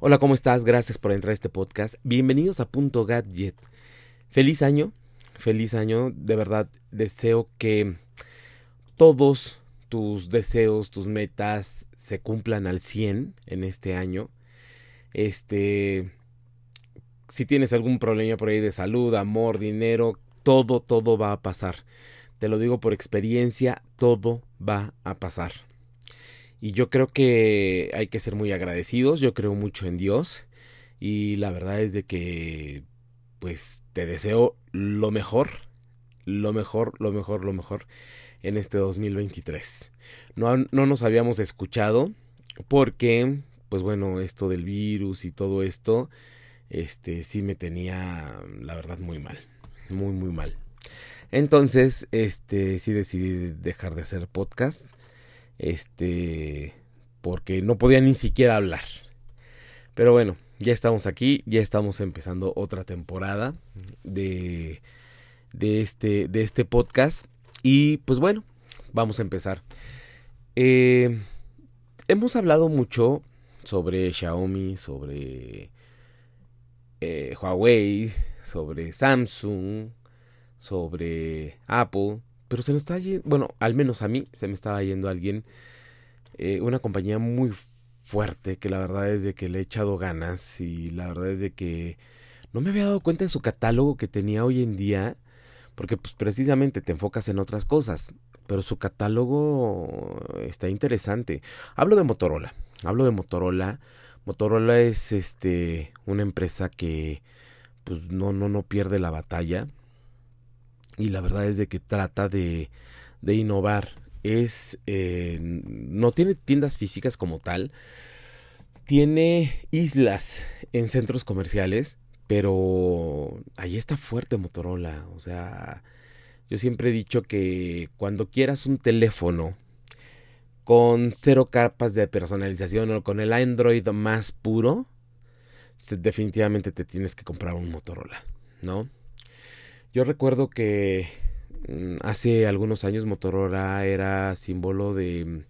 Hola, ¿cómo estás? Gracias por entrar a este podcast. Bienvenidos a Punto Gadget. Feliz año, feliz año. De verdad, deseo que todos tus deseos, tus metas se cumplan al 100 en este año. Este, si tienes algún problema por ahí de salud, amor, dinero, todo, todo va a pasar. Te lo digo por experiencia, todo va a pasar. Y yo creo que hay que ser muy agradecidos, yo creo mucho en Dios y la verdad es de que pues te deseo lo mejor, lo mejor, lo mejor, lo mejor en este 2023. No, no nos habíamos escuchado porque pues bueno, esto del virus y todo esto, este sí me tenía la verdad muy mal, muy muy mal. Entonces, este sí decidí dejar de hacer podcast este, porque no podía ni siquiera hablar. Pero bueno, ya estamos aquí, ya estamos empezando otra temporada de, de, este, de este podcast. Y pues bueno, vamos a empezar. Eh, hemos hablado mucho sobre Xiaomi, sobre eh, Huawei, sobre Samsung, sobre Apple. Pero se nos está yendo, bueno, al menos a mí se me estaba yendo alguien, eh, una compañía muy fuerte que la verdad es de que le he echado ganas y la verdad es de que no me había dado cuenta de su catálogo que tenía hoy en día, porque pues precisamente te enfocas en otras cosas, pero su catálogo está interesante. Hablo de Motorola, hablo de Motorola. Motorola es este una empresa que pues no no no pierde la batalla y la verdad es de que trata de, de innovar. Es, eh, no tiene tiendas físicas como tal, tiene islas en centros comerciales, pero ahí está fuerte Motorola. O sea, yo siempre he dicho que cuando quieras un teléfono con cero capas de personalización o con el Android más puro, definitivamente te tienes que comprar un Motorola, ¿no? Yo recuerdo que mm, hace algunos años Motorola era símbolo de,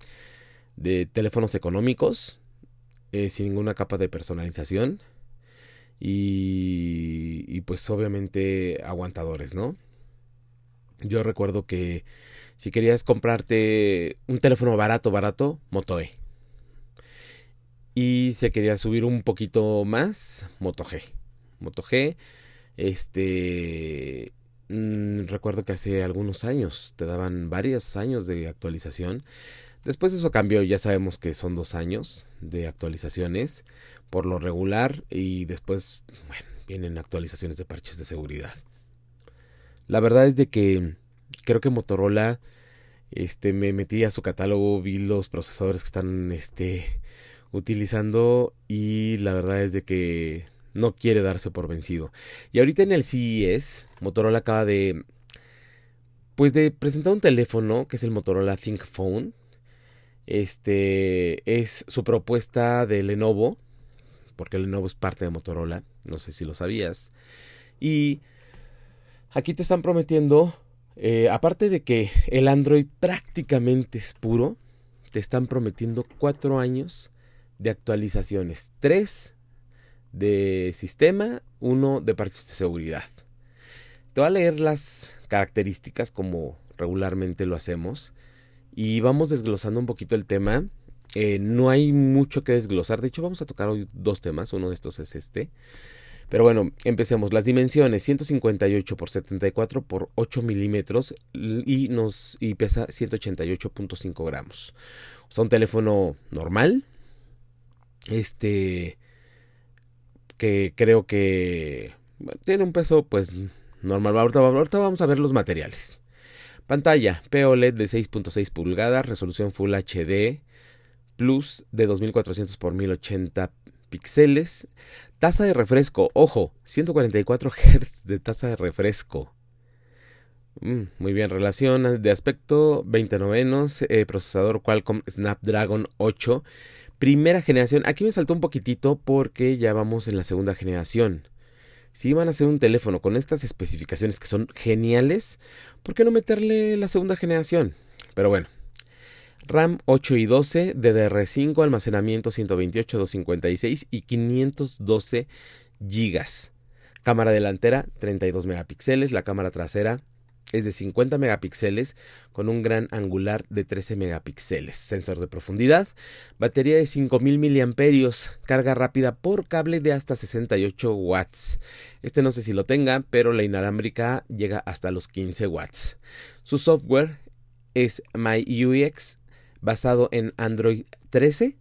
de teléfonos económicos, eh, sin ninguna capa de personalización y, y pues obviamente aguantadores, ¿no? Yo recuerdo que si querías comprarte un teléfono barato, barato, Moto E. Y si querías subir un poquito más, Moto G. Moto G este, mm, recuerdo que hace algunos años te daban varios años de actualización. Después eso cambió, ya sabemos que son dos años de actualizaciones por lo regular y después, bueno, vienen actualizaciones de parches de seguridad. La verdad es de que creo que Motorola, este, me metí a su catálogo, vi los procesadores que están, este, utilizando y la verdad es de que no quiere darse por vencido. Y ahorita en el CES, Motorola acaba de pues de presentar un teléfono que es el Motorola Think Phone. Este es su propuesta de Lenovo, porque Lenovo es parte de Motorola, no sé si lo sabías. Y aquí te están prometiendo, eh, aparte de que el Android prácticamente es puro, te están prometiendo cuatro años de actualizaciones. Tres de sistema, uno de parches de seguridad. Te voy a leer las características como regularmente lo hacemos y vamos desglosando un poquito el tema. Eh, no hay mucho que desglosar, de hecho vamos a tocar hoy dos temas, uno de estos es este. Pero bueno, empecemos. Las dimensiones 158 por 74 por 8 milímetros y, nos, y pesa 188.5 gramos. O un teléfono normal. Este que creo que tiene un peso pues normal. Ahorita, vamos a ver los materiales. Pantalla POLED de 6.6 pulgadas, resolución Full HD Plus de 2400 x 1080 píxeles. Tasa de refresco, ojo, 144 Hz de tasa de refresco. Mm, muy bien, relación de aspecto 20 novenos, eh, procesador Qualcomm Snapdragon 8 Primera generación, aquí me saltó un poquitito porque ya vamos en la segunda generación. Si iban a hacer un teléfono con estas especificaciones que son geniales, ¿por qué no meterle la segunda generación? Pero bueno, RAM 8 y 12, DDR5, almacenamiento 128, 256 y 512 GB. Cámara delantera 32 megapíxeles, la cámara trasera es de 50 megapíxeles con un gran angular de 13 megapíxeles, sensor de profundidad, batería de 5000 miliamperios, carga rápida por cable de hasta 68 watts. Este no sé si lo tenga, pero la inalámbrica llega hasta los 15 watts. Su software es MyUX basado en Android 13.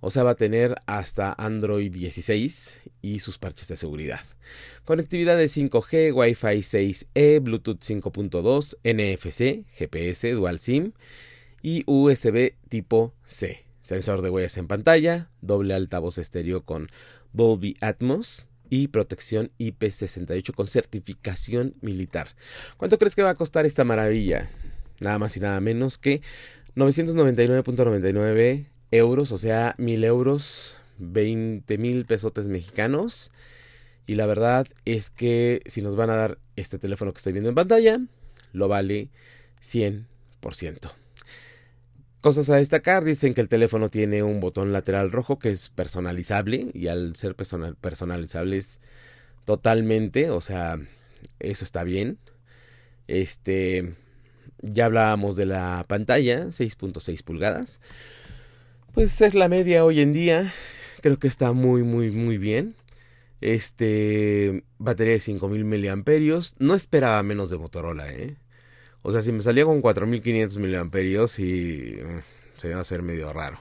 O sea, va a tener hasta Android 16 y sus parches de seguridad. Conectividad de 5G, Wi-Fi 6E, Bluetooth 5.2, NFC, GPS, Dual SIM y USB tipo C. Sensor de huellas en pantalla, doble altavoz estéreo con Dolby Atmos y protección IP68 con certificación militar. ¿Cuánto crees que va a costar esta maravilla? Nada más y nada menos que 999.99 euros, o sea, mil euros, 20 mil pesotes mexicanos. Y la verdad es que si nos van a dar este teléfono que estoy viendo en pantalla, lo vale 100%. Cosas a destacar, dicen que el teléfono tiene un botón lateral rojo que es personalizable y al ser personal, personalizable es totalmente, o sea, eso está bien. Este, ya hablábamos de la pantalla, 6.6 pulgadas. Pues es la media hoy en día. Creo que está muy, muy, muy bien. Este, batería de 5000 miliamperios. No esperaba menos de Motorola, ¿eh? O sea, si me salía con 4500 miliamperios y mm, se iba a hacer medio raro.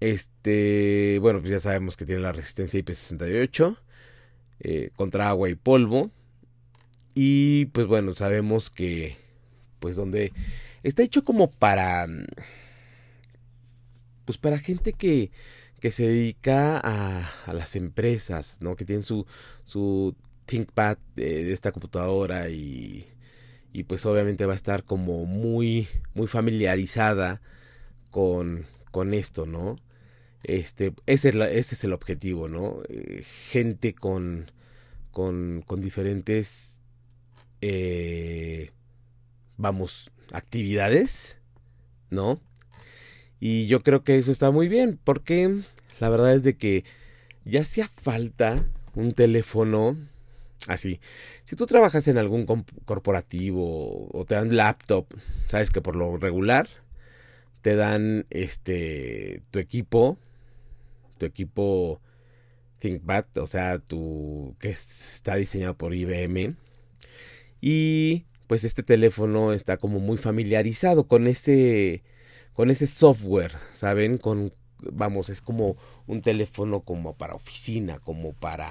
Este, bueno, pues ya sabemos que tiene la resistencia IP68 eh, contra agua y polvo. Y pues bueno, sabemos que pues donde está hecho como para, pues para gente que, que se dedica a, a las empresas, ¿no? Que tienen su, su ThinkPad de esta computadora y, y pues obviamente va a estar como muy, muy familiarizada con, con esto, ¿no? Este, ese, es ese es el objetivo, ¿no? Eh, gente con, con, con diferentes eh, vamos, actividades, ¿no? Y yo creo que eso está muy bien, porque la verdad es de que ya hacía falta un teléfono así. Si tú trabajas en algún corporativo o te dan laptop, sabes que por lo regular te dan este tu equipo, tu equipo ThinkPad, o sea, tu que está diseñado por IBM y pues este teléfono está como muy familiarizado con ese con ese software, ¿saben? Con vamos, es como un teléfono como para oficina, como para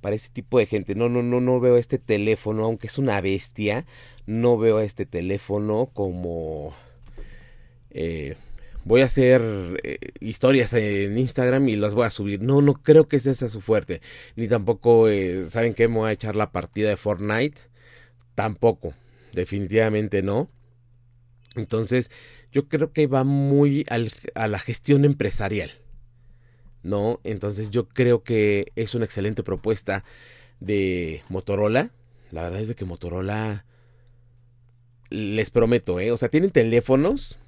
para ese tipo de gente. No, no, no, no veo este teléfono, aunque es una bestia, no veo a este teléfono como eh, voy a hacer eh, historias en Instagram y las voy a subir. No, no creo que sea su fuerte. Ni tampoco, eh, ¿saben qué? Me voy a echar la partida de Fortnite Tampoco, definitivamente no. Entonces, yo creo que va muy a la gestión empresarial. ¿No? Entonces, yo creo que es una excelente propuesta de Motorola. La verdad es de que Motorola les prometo, ¿eh? O sea, tienen teléfonos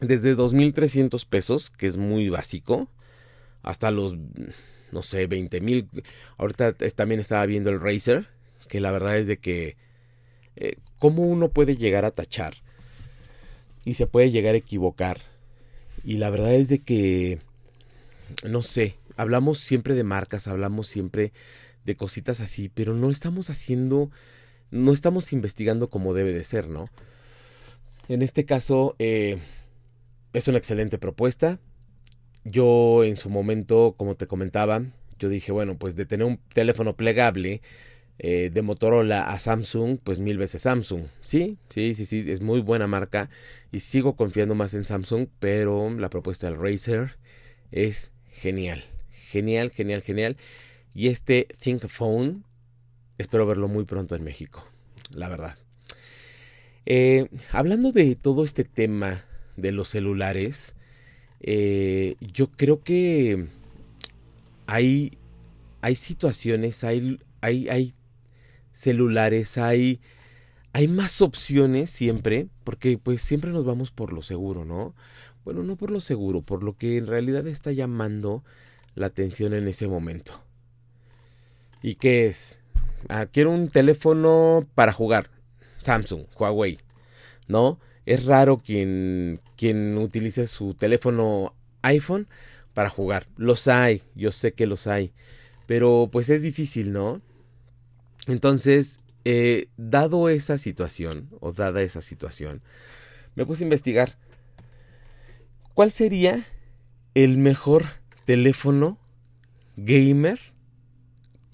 desde 2.300 pesos, que es muy básico, hasta los, no sé, 20.000. Ahorita también estaba viendo el Razer, que la verdad es de que eh, cómo uno puede llegar a tachar y se puede llegar a equivocar. Y la verdad es de que, no sé, hablamos siempre de marcas, hablamos siempre de cositas así, pero no estamos haciendo, no estamos investigando como debe de ser, ¿no? En este caso, eh, es una excelente propuesta. Yo en su momento, como te comentaba, yo dije, bueno, pues de tener un teléfono plegable, eh, de Motorola a Samsung, pues mil veces Samsung. Sí, sí, sí, sí, es muy buena marca y sigo confiando más en Samsung, pero la propuesta del Razer es genial, genial, genial, genial. Y este Think Phone, espero verlo muy pronto en México, la verdad. Eh, hablando de todo este tema de los celulares, eh, yo creo que hay, hay situaciones, hay, hay celulares, hay, hay más opciones siempre, porque pues siempre nos vamos por lo seguro, ¿no? Bueno, no por lo seguro, por lo que en realidad está llamando la atención en ese momento. ¿Y qué es? Ah, quiero un teléfono para jugar. Samsung, Huawei. ¿No? Es raro quien, quien utilice su teléfono iPhone para jugar. Los hay, yo sé que los hay. Pero pues es difícil, ¿no? Entonces, eh, dado esa situación, o dada esa situación, me puse a investigar cuál sería el mejor teléfono gamer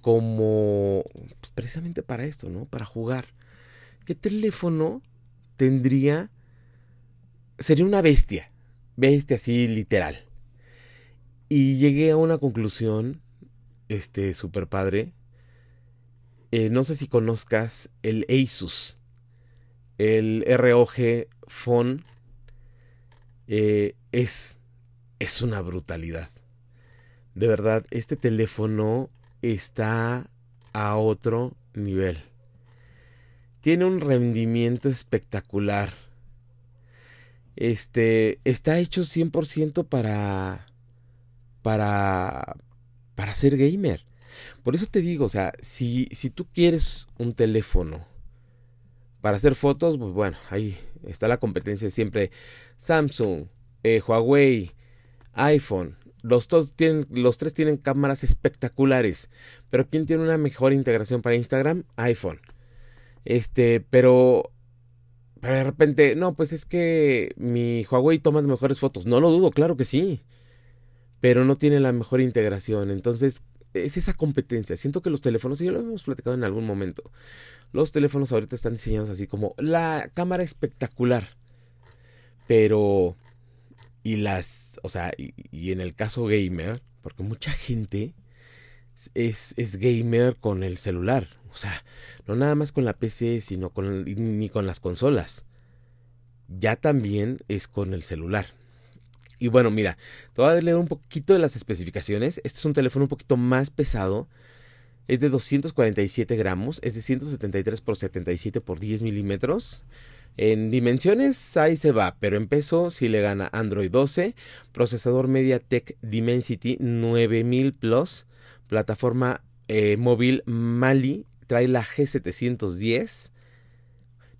como pues, precisamente para esto, ¿no? Para jugar. ¿Qué teléfono tendría? Sería una bestia, bestia así literal. Y llegué a una conclusión, este, super padre. Eh, no sé si conozcas el Asus, el ROG Phone. Eh, es, es una brutalidad. De verdad, este teléfono está a otro nivel. Tiene un rendimiento espectacular. Este está hecho 100% para para para ser gamer. Por eso te digo, o sea, si si tú quieres un teléfono para hacer fotos, pues bueno, ahí está la competencia siempre Samsung, eh, Huawei, iPhone, los, tienen, los tres tienen cámaras espectaculares. Pero ¿quién tiene una mejor integración para Instagram? iPhone. Este, pero. Pero de repente, no, pues es que mi Huawei toma mejores fotos. No lo dudo, claro que sí. Pero no tiene la mejor integración. Entonces, es esa competencia. Siento que los teléfonos, y ya lo hemos platicado en algún momento, los teléfonos ahorita están diseñados así como la cámara espectacular. Pero y las, o sea, y, en el caso gamer, porque mucha gente es, es, gamer con el celular. O sea, no nada más con la PC, sino ni con las consolas. Ya también es con el celular. Y bueno, mira, te voy a leer un poquito de las especificaciones. Este es un teléfono un poquito más pesado. Es de 247 gramos, es de 173 por 77 por 10 milímetros. En dimensiones ahí se va, pero en peso sí le gana Android 12, procesador MediaTek Dimensity 9000 Plus, plataforma eh, móvil Mali, trae la G710,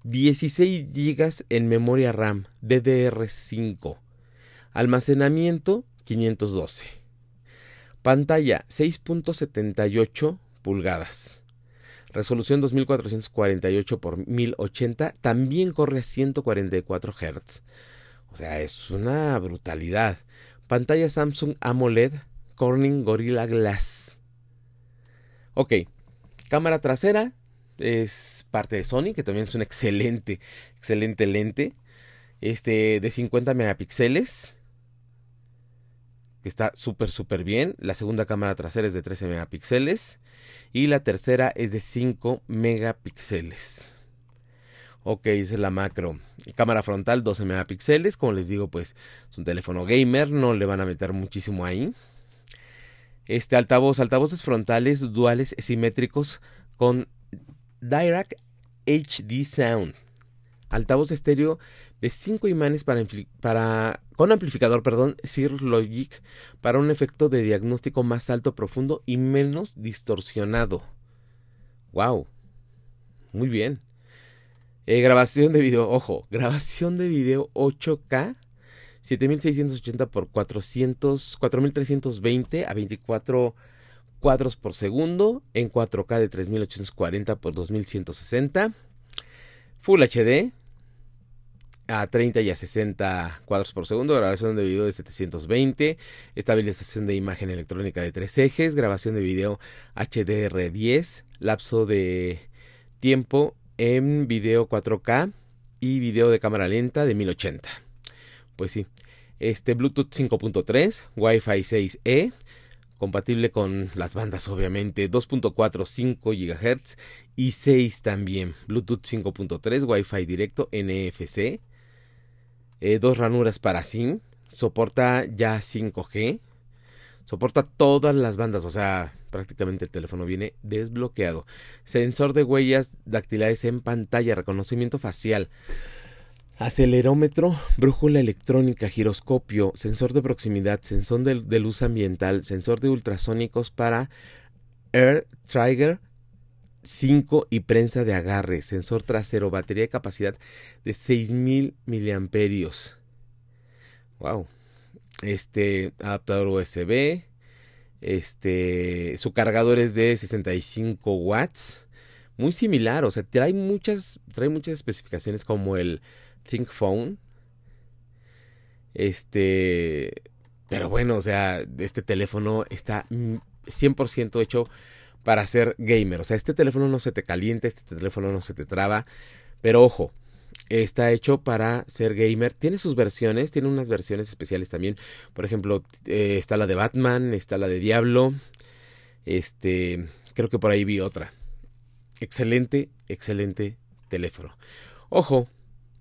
16 GB en memoria RAM DDR5, almacenamiento 512, pantalla 6.78 pulgadas resolución 2448 por 1080, también corre a 144 Hz. O sea, es una brutalidad. Pantalla Samsung AMOLED Corning Gorilla Glass. Ok, cámara trasera es parte de Sony, que también es un excelente, excelente lente. Este de 50 megapíxeles que está súper súper bien. La segunda cámara trasera es de 13 megapíxeles y la tercera es de 5 megapíxeles. Ok, esa es la macro. Cámara frontal 12 megapíxeles, como les digo, pues es un teléfono gamer, no le van a meter muchísimo ahí. Este altavoz, altavoces frontales duales simétricos con Direct HD Sound. Altavoz estéreo de 5 imanes para, con amplificador, perdón, Sir Logic para un efecto de diagnóstico más alto, profundo y menos distorsionado. Wow. Muy bien. Eh, grabación de video, ojo, grabación de video 8K 7680 por 400 4320 a 24 cuadros por segundo en 4K de 3840 por 2160 Full HD a 30 y a 60 cuadros por segundo, grabación de video de 720, estabilización de imagen electrónica de tres ejes, grabación de video HDR10, lapso de tiempo en video 4K y video de cámara lenta de 1080. Pues sí, este Bluetooth 5.3, Wi-Fi 6E, compatible con las bandas obviamente 2.4 5 GHz y 6 también Bluetooth 5.3 Wi-Fi directo NFC eh, dos ranuras para SIM, soporta ya 5G, soporta todas las bandas, o sea, prácticamente el teléfono viene desbloqueado. Sensor de huellas dactilares en pantalla, reconocimiento facial. Acelerómetro, brújula electrónica, giroscopio, sensor de proximidad, sensor de, luz ambiental, sensor de ultrasónicos para Air Trigger 5 y prensa de agarre, sensor trasero, batería de capacidad de 6000 miliamperios. Wow. Este adaptador USB, este su cargador es de 65 watts, muy similar, o sea, trae muchas trae muchas especificaciones como el Think Phone. Este, pero bueno, o sea, este teléfono está 100% hecho para ser gamer. O sea, este teléfono no se te calienta, este teléfono no se te traba. Pero ojo, está hecho para ser gamer. Tiene sus versiones, tiene unas versiones especiales también. Por ejemplo, eh, está la de Batman, está la de Diablo. Este, creo que por ahí vi otra. Excelente, excelente teléfono. Ojo,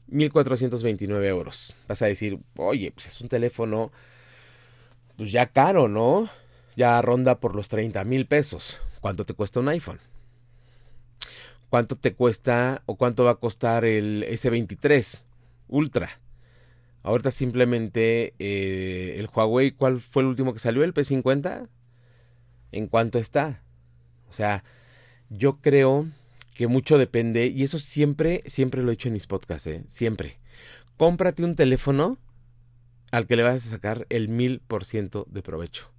1.429 euros. Vas a decir, oye, pues es un teléfono, pues ya caro, ¿no? Ya ronda por los 30 mil pesos. ¿Cuánto te cuesta un iPhone? ¿Cuánto te cuesta o cuánto va a costar el S23 Ultra? Ahorita simplemente eh, el Huawei, ¿cuál fue el último que salió? ¿El P50? ¿En cuánto está? O sea, yo creo que mucho depende, y eso siempre, siempre lo he hecho en mis podcasts, ¿eh? siempre. Cómprate un teléfono al que le vas a sacar el mil por ciento de provecho.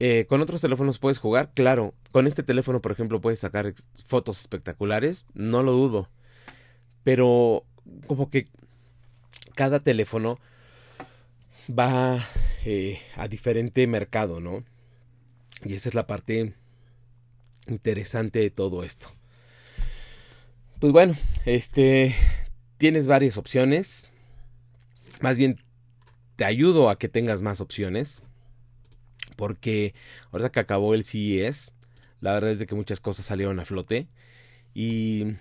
Eh, con otros teléfonos puedes jugar, claro. Con este teléfono, por ejemplo, puedes sacar fotos espectaculares, no lo dudo. Pero como que cada teléfono va eh, a diferente mercado, ¿no? Y esa es la parte interesante de todo esto. Pues bueno, este tienes varias opciones. Más bien te ayudo a que tengas más opciones. Porque ahora que acabó el CES, la verdad es de que muchas cosas salieron a flote. Y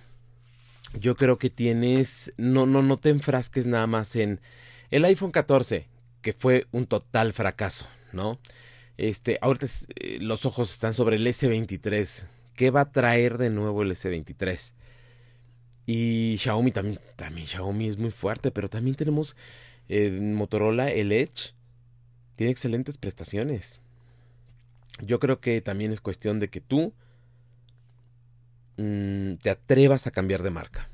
yo creo que tienes. No, no, no te enfrasques nada más en el iPhone 14, que fue un total fracaso, ¿no? Este, ahorita eh, los ojos están sobre el S23. ¿Qué va a traer de nuevo el S23? Y Xiaomi también, también Xiaomi es muy fuerte, pero también tenemos Motorola, el Edge. Tiene excelentes prestaciones. Yo creo que también es cuestión de que tú mm, te atrevas a cambiar de marca.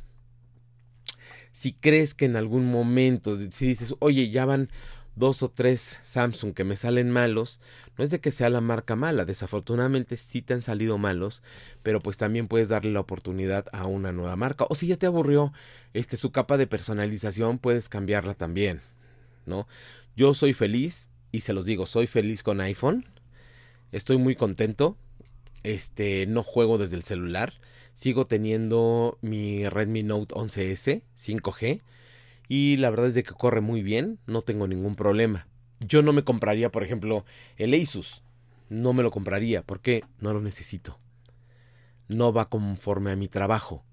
Si crees que en algún momento, si dices, oye, ya van dos o tres Samsung que me salen malos, no es de que sea la marca mala, desafortunadamente sí te han salido malos, pero pues también puedes darle la oportunidad a una nueva marca. O si ya te aburrió este su capa de personalización, puedes cambiarla también, ¿no? Yo soy feliz y se los digo, soy feliz con iPhone. Estoy muy contento. Este, no juego desde el celular. Sigo teniendo mi Redmi Note 11S 5G y la verdad es de que corre muy bien, no tengo ningún problema. Yo no me compraría, por ejemplo, el Asus. No me lo compraría porque no lo necesito. No va conforme a mi trabajo.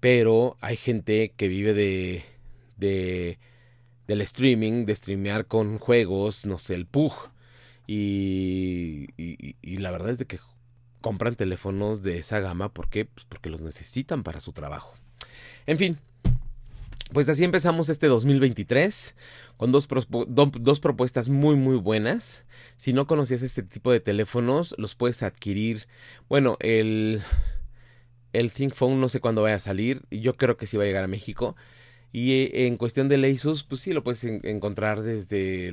Pero hay gente que vive de de del streaming, de streamear con juegos, no sé, el PUG. Y, y, la verdad es de que compran teléfonos de esa gama. ¿Por qué? Pues porque los necesitan para su trabajo. En fin, pues así empezamos este 2023 con dos, dos, propuestas muy muy buenas. Si no conocías este tipo de teléfonos, los puedes adquirir. Bueno, el, el Think Phone no sé cuándo vaya a salir. Yo creo que sí va a llegar a México. Y eh, en cuestión de Asus, pues sí lo puedes encontrar desde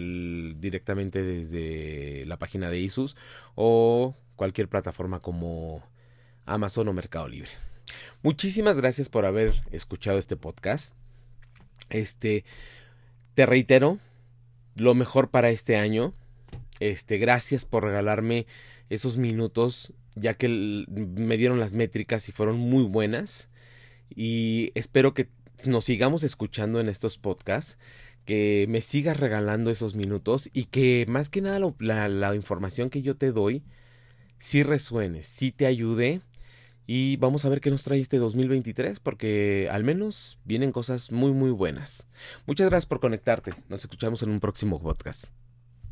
directamente desde la página de Asus o cualquier plataforma como Amazon o Mercado Libre. Muchísimas gracias por haber escuchado este podcast. Este, te reitero, lo mejor para este año. Este, gracias por regalarme esos minutos, ya que me dieron las métricas y fueron muy buenas. Y espero que nos sigamos escuchando en estos podcasts, que me sigas regalando esos minutos y que más que nada la, la información que yo te doy, sí resuene, sí te ayude y vamos a ver qué nos trae este 2023 porque al menos vienen cosas muy muy buenas. Muchas gracias por conectarte. Nos escuchamos en un próximo podcast.